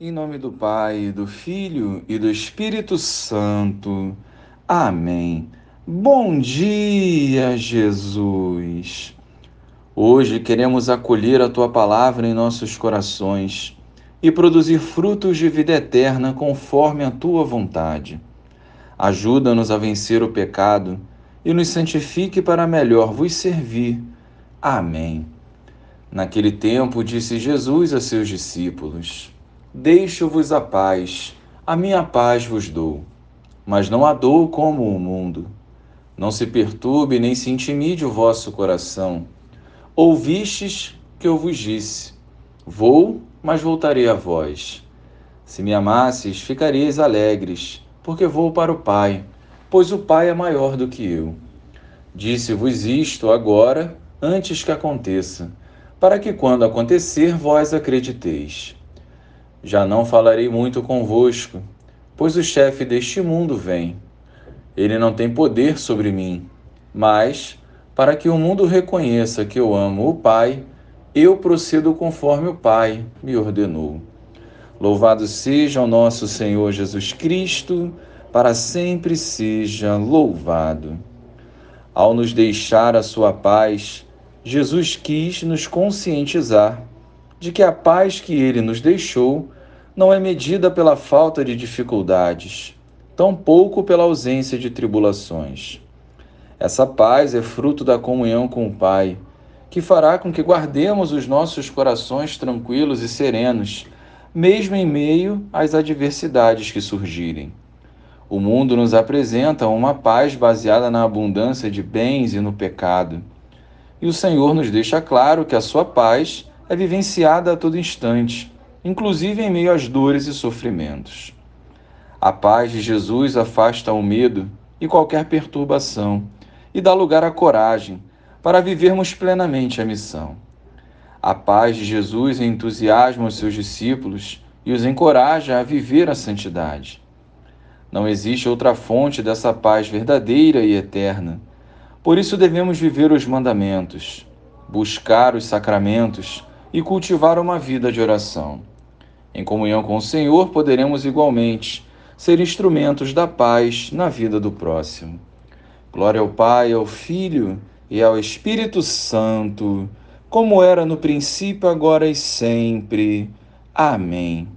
Em nome do Pai, do Filho e do Espírito Santo. Amém. Bom dia, Jesus. Hoje queremos acolher a tua palavra em nossos corações e produzir frutos de vida eterna conforme a tua vontade. Ajuda-nos a vencer o pecado e nos santifique para melhor vos servir. Amém. Naquele tempo, disse Jesus a seus discípulos: Deixo-vos a paz, a minha paz vos dou. Mas não a dou como o mundo. Não se perturbe nem se intimide o vosso coração. Ouvistes que eu vos disse: Vou, mas voltarei a vós. Se me amasseis, ficareis alegres, porque vou para o Pai, pois o Pai é maior do que eu. Disse-vos isto agora, antes que aconteça, para que quando acontecer vós acrediteis. Já não falarei muito convosco, pois o chefe deste mundo vem. Ele não tem poder sobre mim, mas, para que o mundo reconheça que eu amo o Pai, eu procedo conforme o Pai me ordenou. Louvado seja o nosso Senhor Jesus Cristo, para sempre seja louvado. Ao nos deixar a sua paz, Jesus quis nos conscientizar de que a paz que ele nos deixou não é medida pela falta de dificuldades, tampouco pela ausência de tribulações. Essa paz é fruto da comunhão com o Pai, que fará com que guardemos os nossos corações tranquilos e serenos, mesmo em meio às adversidades que surgirem. O mundo nos apresenta uma paz baseada na abundância de bens e no pecado. E o Senhor nos deixa claro que a sua paz é vivenciada a todo instante, inclusive em meio às dores e sofrimentos. A paz de Jesus afasta o medo e qualquer perturbação e dá lugar à coragem para vivermos plenamente a missão. A paz de Jesus entusiasma os seus discípulos e os encoraja a viver a santidade. Não existe outra fonte dessa paz verdadeira e eterna. Por isso devemos viver os mandamentos, buscar os sacramentos e cultivar uma vida de oração. Em comunhão com o Senhor, poderemos igualmente ser instrumentos da paz na vida do próximo. Glória ao Pai, ao Filho e ao Espírito Santo, como era no princípio, agora e sempre. Amém.